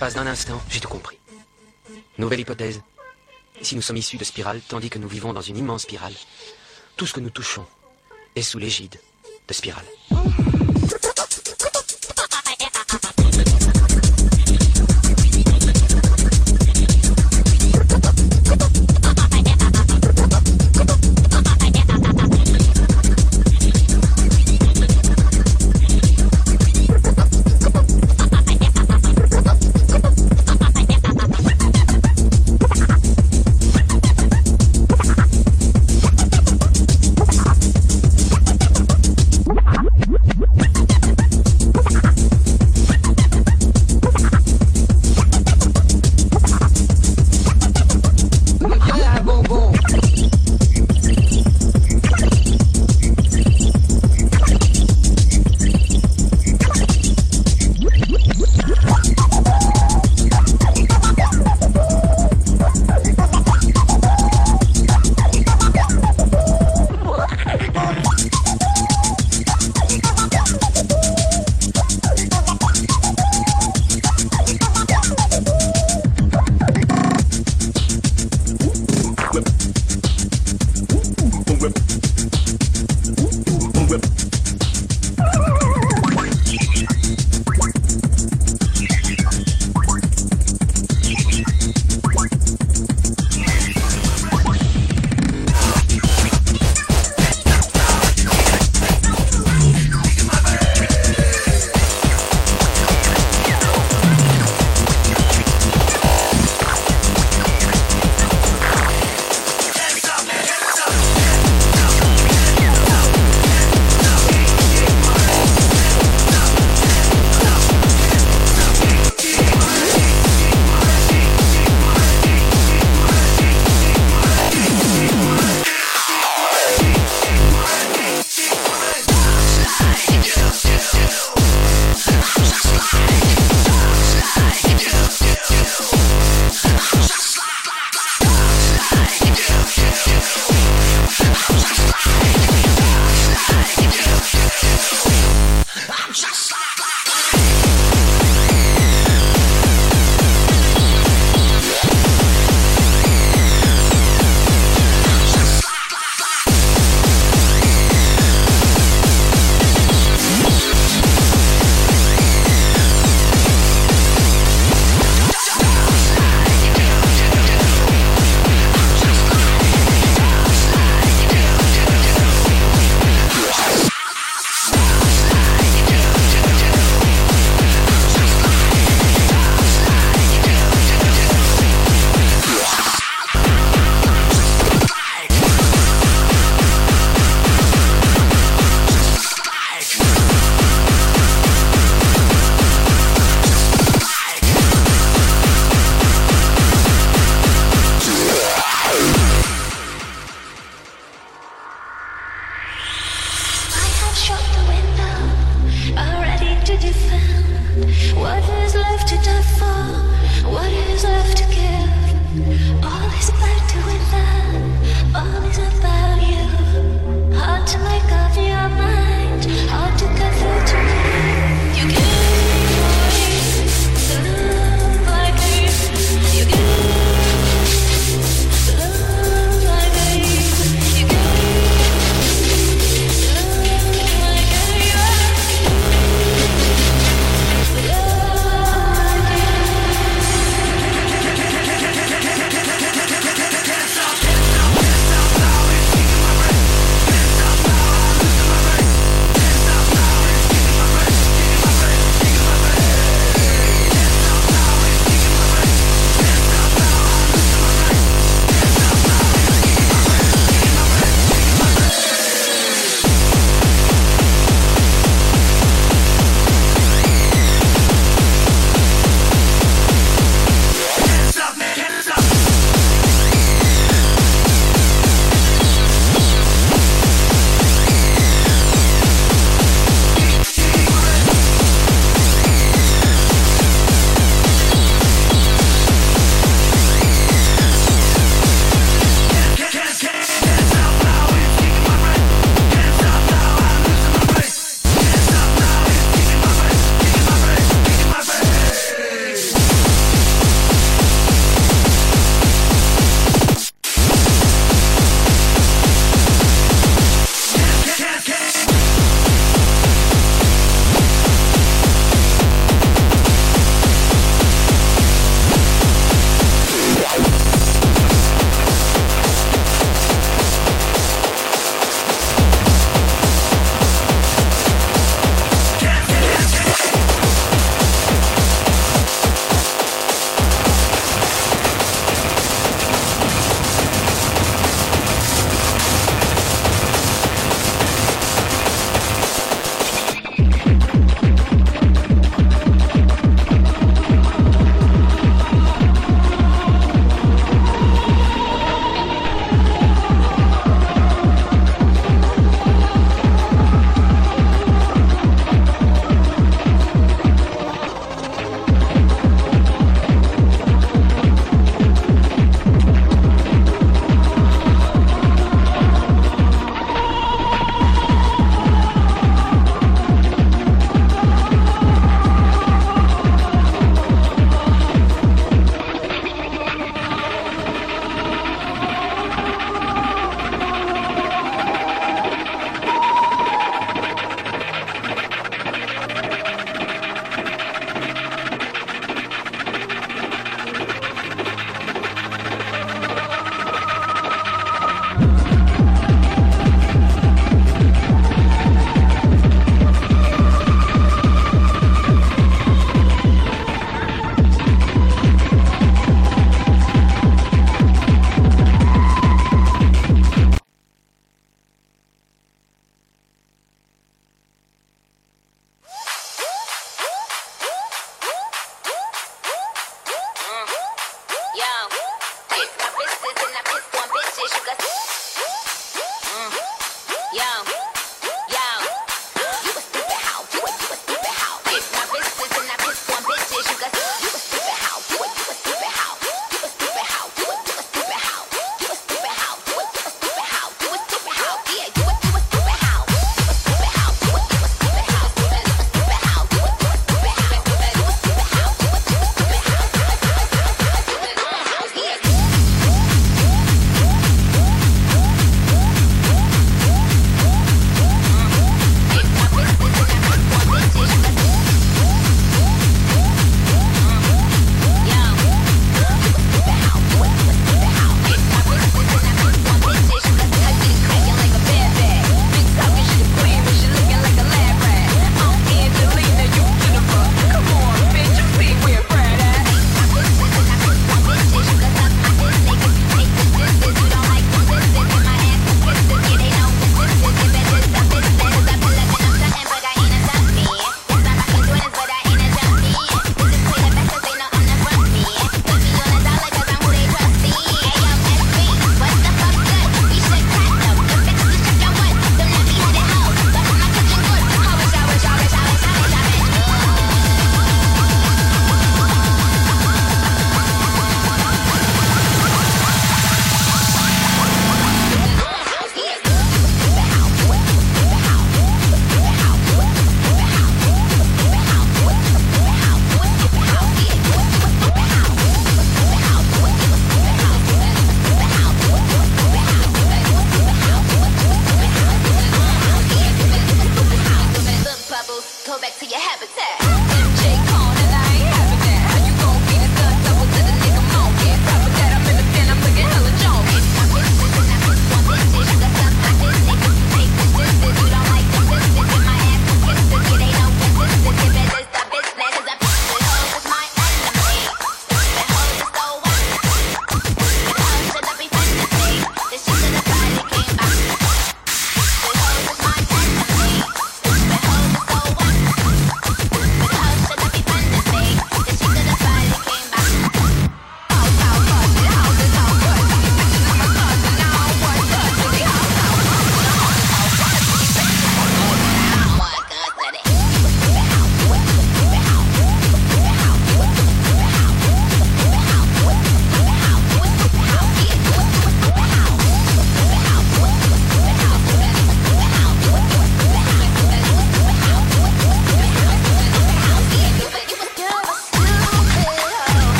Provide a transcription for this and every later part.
L'espace d'un instant, j'ai tout compris. Nouvelle hypothèse. Si nous sommes issus de spirale, tandis que nous vivons dans une immense spirale, tout ce que nous touchons est sous l'égide de spirale.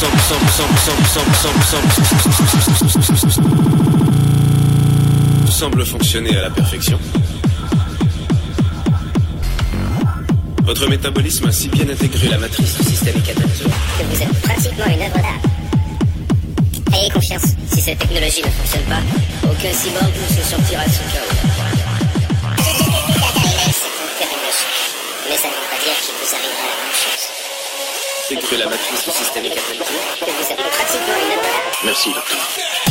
Tout semble fonctionner à la perfection. Votre métabolisme a si bien intégré la matrice du système catalytique que vous êtes pratiquement une œuvre d'art. Ayez confiance, si cette technologie ne fonctionne pas, aucun cyborg ne se sortira de son chaos. la Merci, docteur.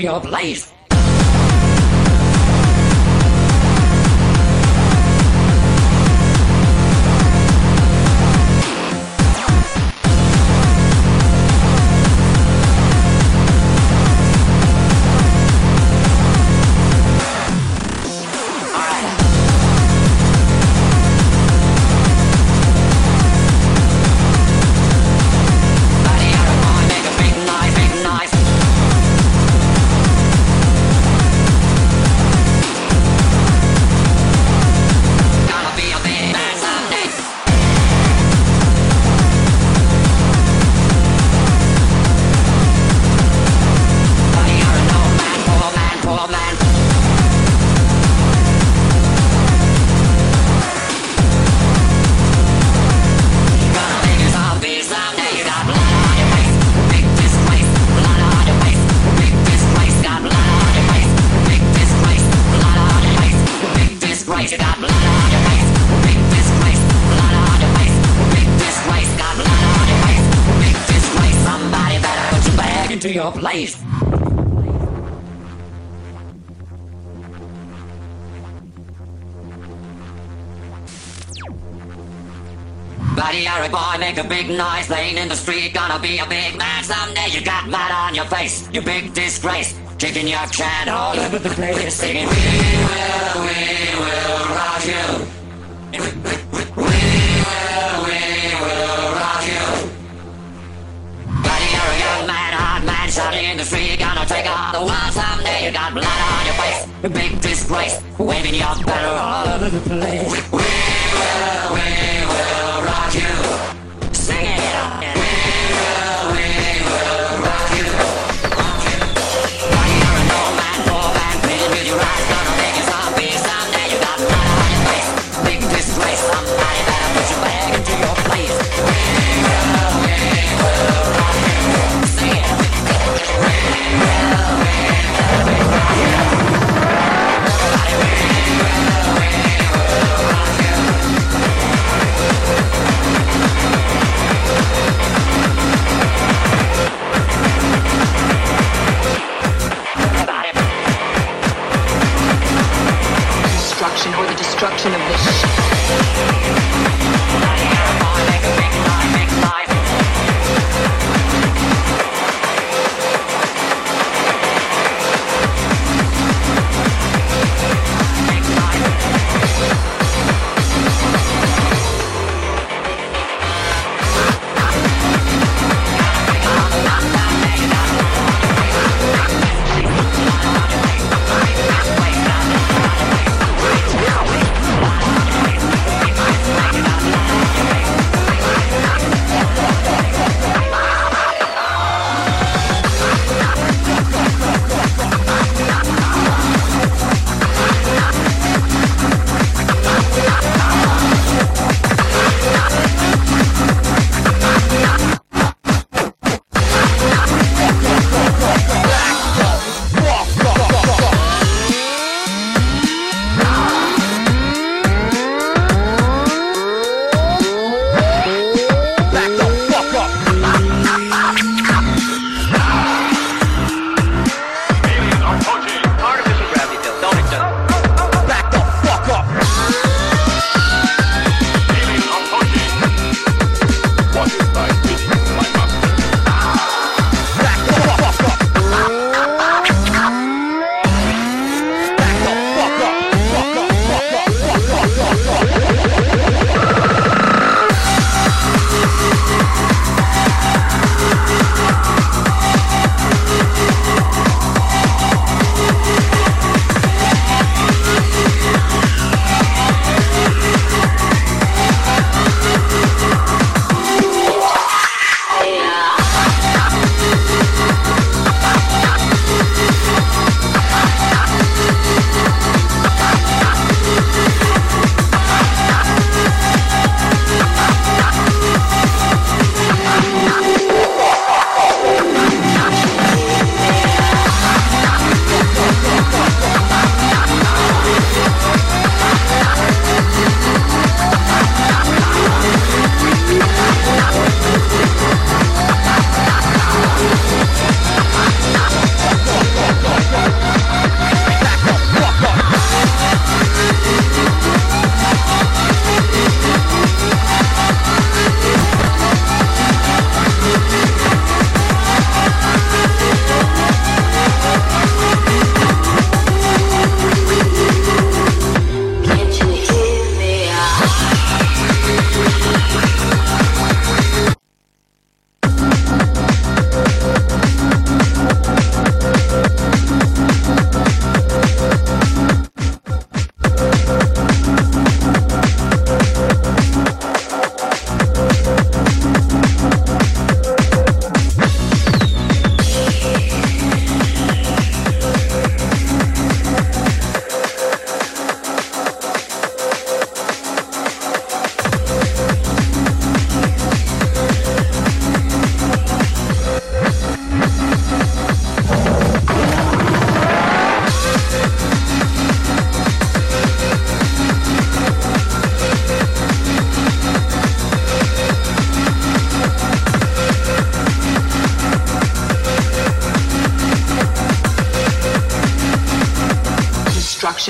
Your place. Buddy, you're a boy, make a big noise, playing in the street, gonna be a big man someday. You got mud on your face, you big disgrace, kicking your can all over the place, singing, We will, we will rock you. We will, we will rock you. Buddy, you're a young man, hard man, shouting in the street, gonna take on the world someday. You got blood on your face, you big disgrace, waving your banner all over the place. We will, we will Destruction or the destruction of this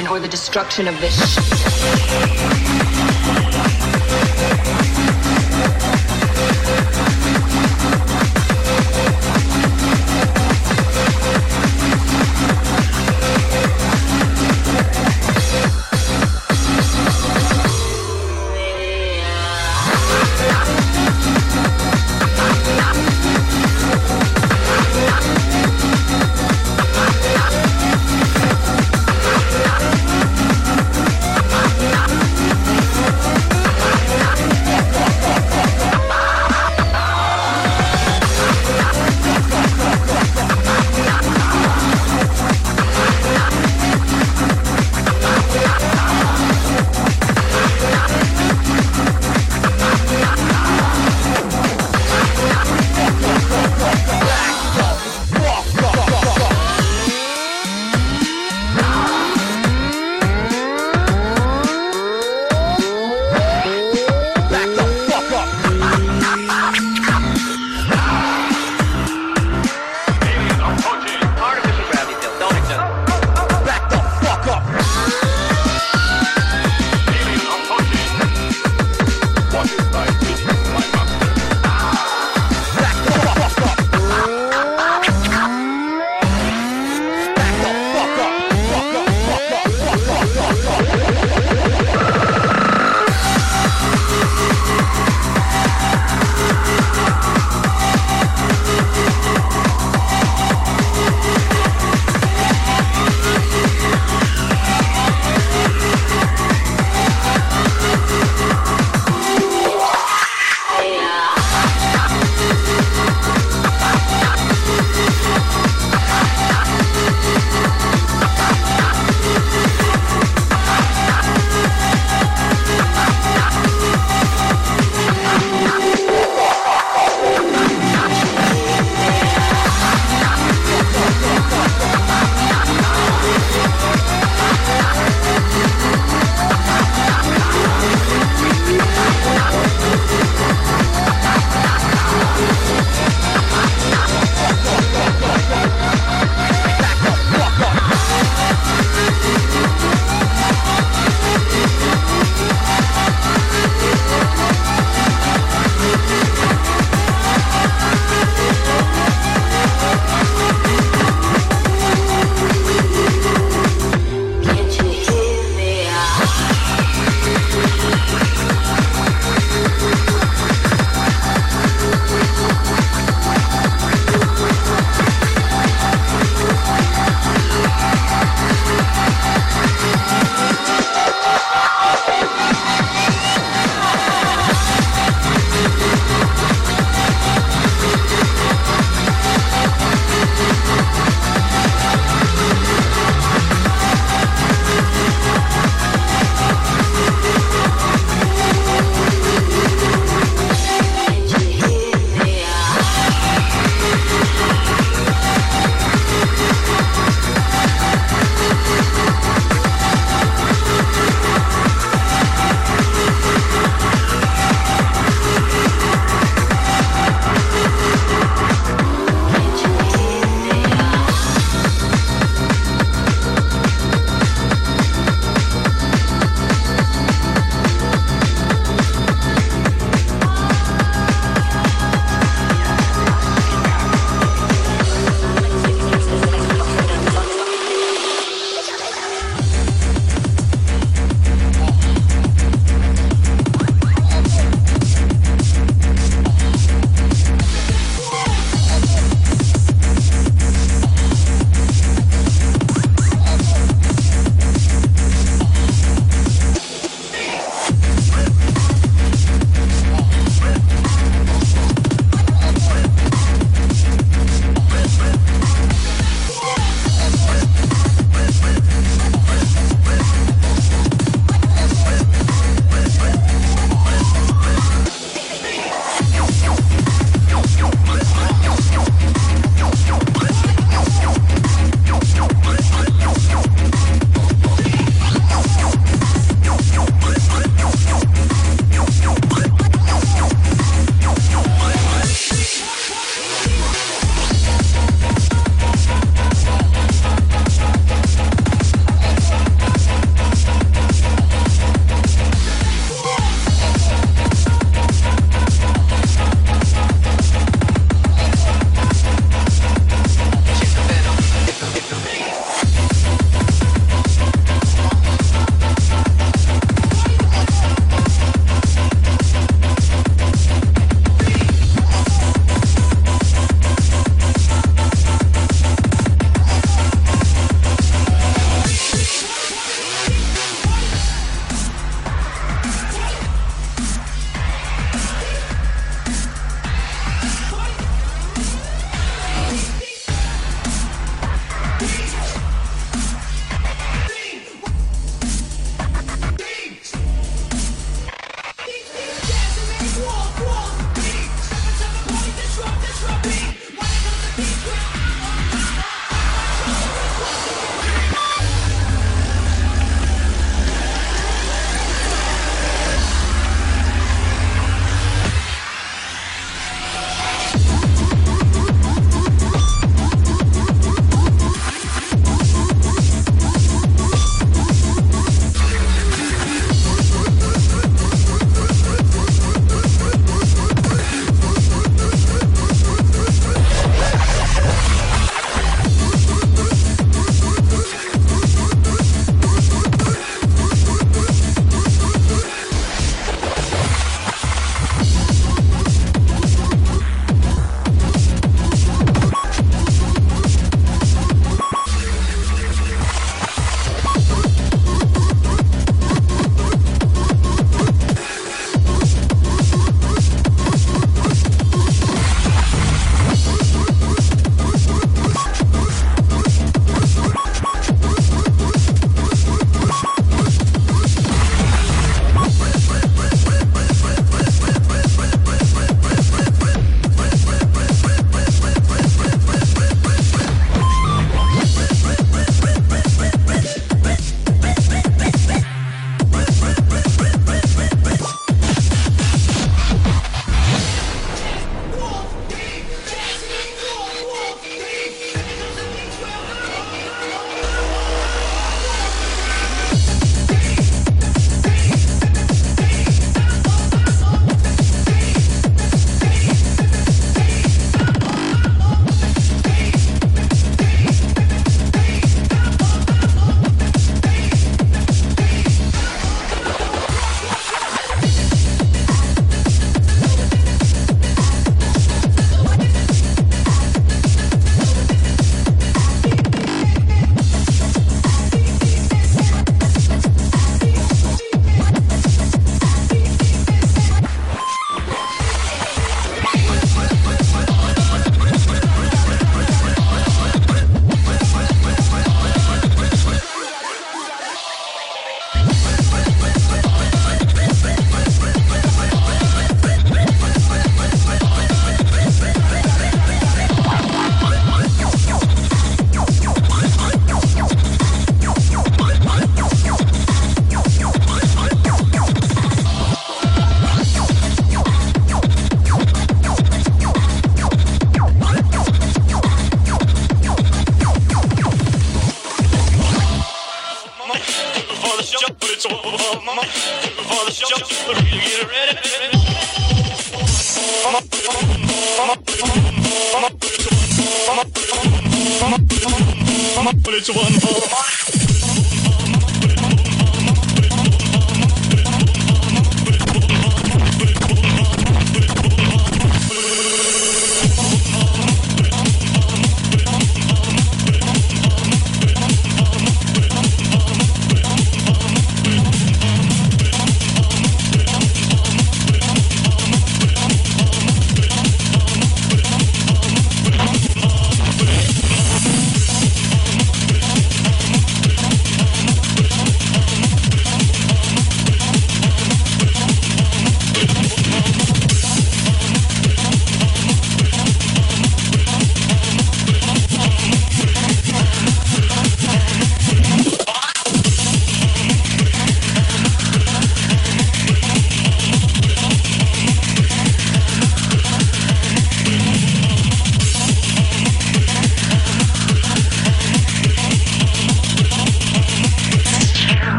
Destruction or the destruction of this ship.